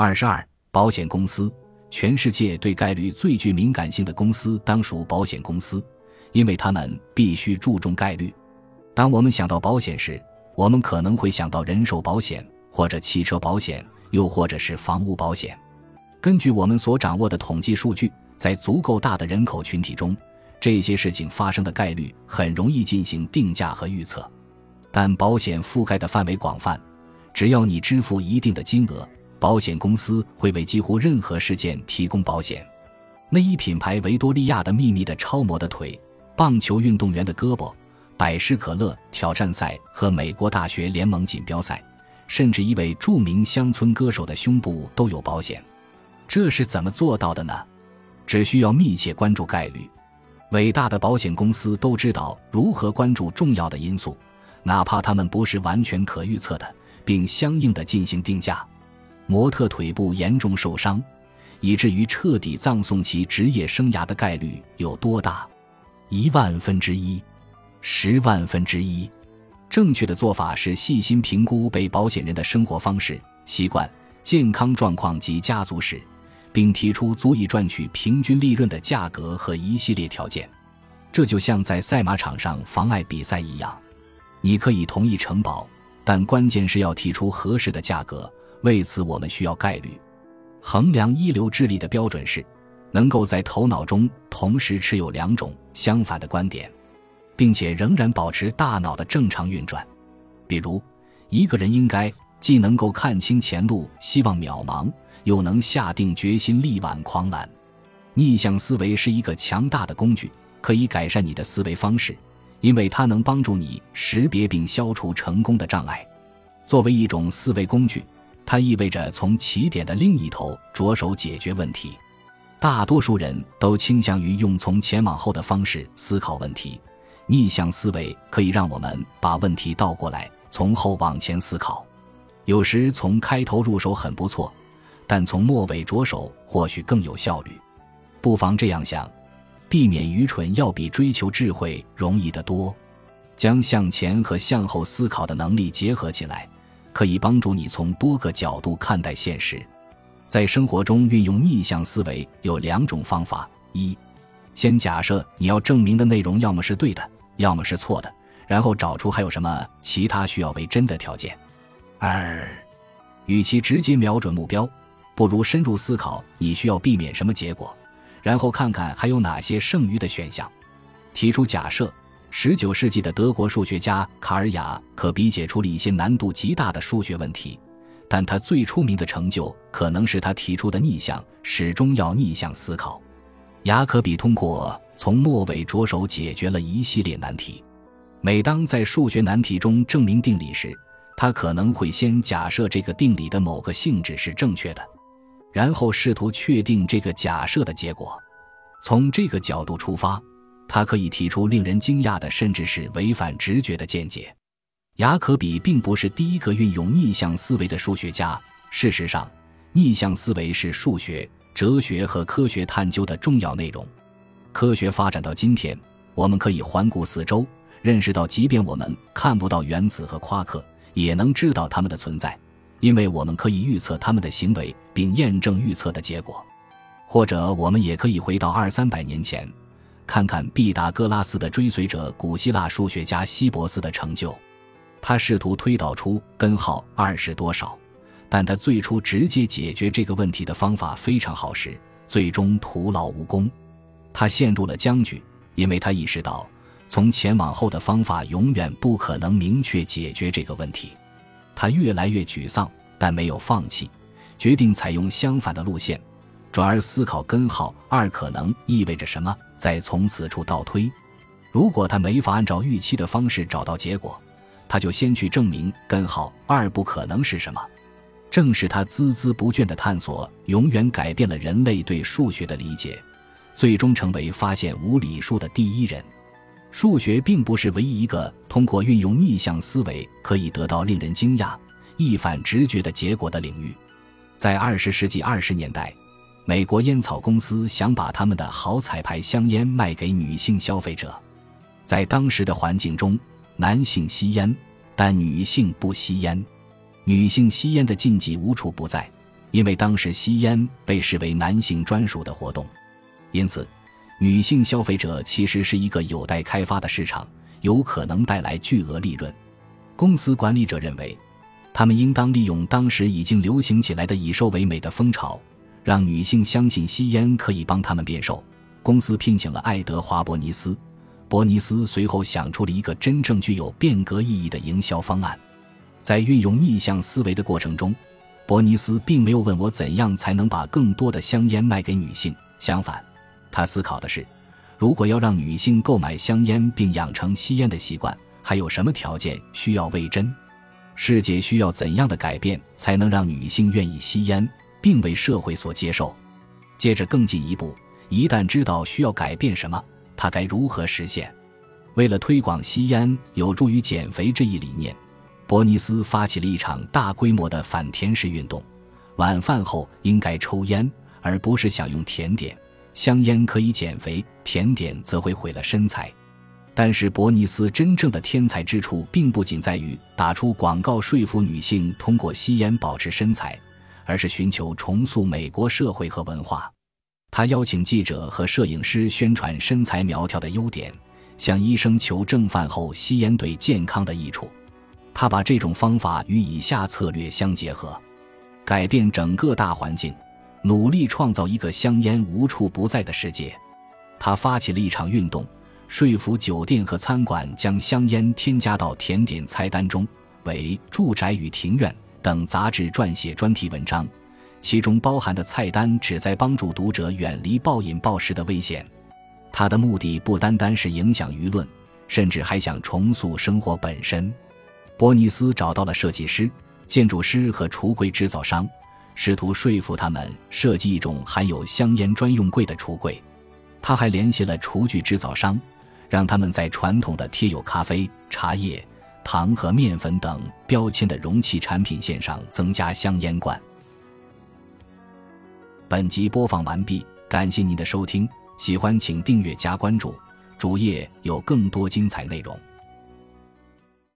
二十二，保险公司，全世界对概率最具敏感性的公司当属保险公司，因为他们必须注重概率。当我们想到保险时，我们可能会想到人寿保险，或者汽车保险，又或者是房屋保险。根据我们所掌握的统计数据，在足够大的人口群体中，这些事情发生的概率很容易进行定价和预测。但保险覆盖的范围广泛，只要你支付一定的金额。保险公司会为几乎任何事件提供保险。内衣品牌维多利亚的秘密的超模的腿、棒球运动员的胳膊、百事可乐挑战赛和美国大学联盟锦标赛，甚至一位著名乡村歌手的胸部都有保险。这是怎么做到的呢？只需要密切关注概率。伟大的保险公司都知道如何关注重要的因素，哪怕他们不是完全可预测的，并相应的进行定价。模特腿部严重受伤，以至于彻底葬送其职业生涯的概率有多大？一万分之一，十万分之一。正确的做法是细心评估被保险人的生活方式、习惯、健康状况及家族史，并提出足以赚取平均利润的价格和一系列条件。这就像在赛马场上妨碍比赛一样，你可以同意承保，但关键是要提出合适的价格。为此，我们需要概率。衡量一流智力的标准是，能够在头脑中同时持有两种相反的观点，并且仍然保持大脑的正常运转。比如，一个人应该既能够看清前路，希望渺茫，又能下定决心力挽狂澜。逆向思维是一个强大的工具，可以改善你的思维方式，因为它能帮助你识别并消除成功的障碍。作为一种思维工具。它意味着从起点的另一头着手解决问题。大多数人都倾向于用从前往后的方式思考问题。逆向思维可以让我们把问题倒过来，从后往前思考。有时从开头入手很不错，但从末尾着手或许更有效率。不妨这样想：避免愚蠢要比追求智慧容易得多。将向前和向后思考的能力结合起来。可以帮助你从多个角度看待现实，在生活中运用逆向思维有两种方法：一，先假设你要证明的内容要么是对的，要么是错的，然后找出还有什么其他需要为真的条件；二，与其直接瞄准目标，不如深入思考你需要避免什么结果，然后看看还有哪些剩余的选项，提出假设。十九世纪的德国数学家卡尔雅可比解出了一些难度极大的数学问题，但他最出名的成就可能是他提出的逆向，始终要逆向思考。雅可比通过从末尾着手解决了一系列难题。每当在数学难题中证明定理时，他可能会先假设这个定理的某个性质是正确的，然后试图确定这个假设的结果。从这个角度出发。他可以提出令人惊讶的，甚至是违反直觉的见解。雅可比并不是第一个运用逆向思维的数学家。事实上，逆向思维是数学、哲学和科学探究的重要内容。科学发展到今天，我们可以环顾四周，认识到，即便我们看不到原子和夸克，也能知道它们的存在，因为我们可以预测它们的行为，并验证预测的结果。或者，我们也可以回到二三百年前。看看毕达哥拉斯的追随者古希腊数学家希伯斯的成就，他试图推导出根号二是多少，但他最初直接解决这个问题的方法非常好时，最终徒劳无功。他陷入了僵局，因为他意识到从前往后的方法永远不可能明确解决这个问题。他越来越沮丧，但没有放弃，决定采用相反的路线。转而思考根号二可能意味着什么，再从此处倒推。如果他没法按照预期的方式找到结果，他就先去证明根号二不可能是什么。正是他孜孜不倦的探索，永远改变了人类对数学的理解，最终成为发现无理数的第一人。数学并不是唯一一个通过运用逆向思维可以得到令人惊讶、一反直觉的结果的领域。在二十世纪二十年代。美国烟草公司想把他们的好彩牌香烟卖给女性消费者，在当时的环境中，男性吸烟，但女性不吸烟。女性吸烟的禁忌无处不在，因为当时吸烟被视为男性专属的活动，因此，女性消费者其实是一个有待开发的市场，有可能带来巨额利润。公司管理者认为，他们应当利用当时已经流行起来的以瘦为美的风潮，让女性相信吸烟可以帮他们变瘦。公司聘请了爱德华·伯尼斯，伯尼斯随后想出了一个真正具有变革意义的营销方案。在运用逆向思维的过程中，伯尼斯并没有问我怎样才能把更多的香烟卖给女性。相反，他思考的是，如果要让女性购买香烟并养成吸烟的习惯，还有什么条件需要为真？世界需要怎样的改变才能让女性愿意吸烟，并为社会所接受？接着更进一步，一旦知道需要改变什么，他该如何实现？为了推广吸烟有助于减肥这一理念。伯尼斯发起了一场大规模的反甜食运动，晚饭后应该抽烟，而不是享用甜点。香烟可以减肥，甜点则会毁了身材。但是，伯尼斯真正的天才之处，并不仅在于打出广告说服女性通过吸烟保持身材，而是寻求重塑美国社会和文化。他邀请记者和摄影师宣传身材苗条的优点，向医生求证饭后吸烟对健康的益处。他把这种方法与以下策略相结合：改变整个大环境，努力创造一个香烟无处不在的世界。他发起了一场运动，说服酒店和餐馆将香烟添加到甜点菜单中。为《住宅与庭院》等杂志撰写专题文章，其中包含的菜单旨在帮助读者远离暴饮暴食的危险。他的目的不单单是影响舆论，甚至还想重塑生活本身。伯尼斯找到了设计师、建筑师和橱柜制造商，试图说服他们设计一种含有香烟专用柜的橱柜。他还联系了厨具制造商，让他们在传统的贴有咖啡、茶叶、糖和面粉等标签的容器产品线上增加香烟罐。本集播放完毕，感谢您的收听，喜欢请订阅加关注，主页有更多精彩内容。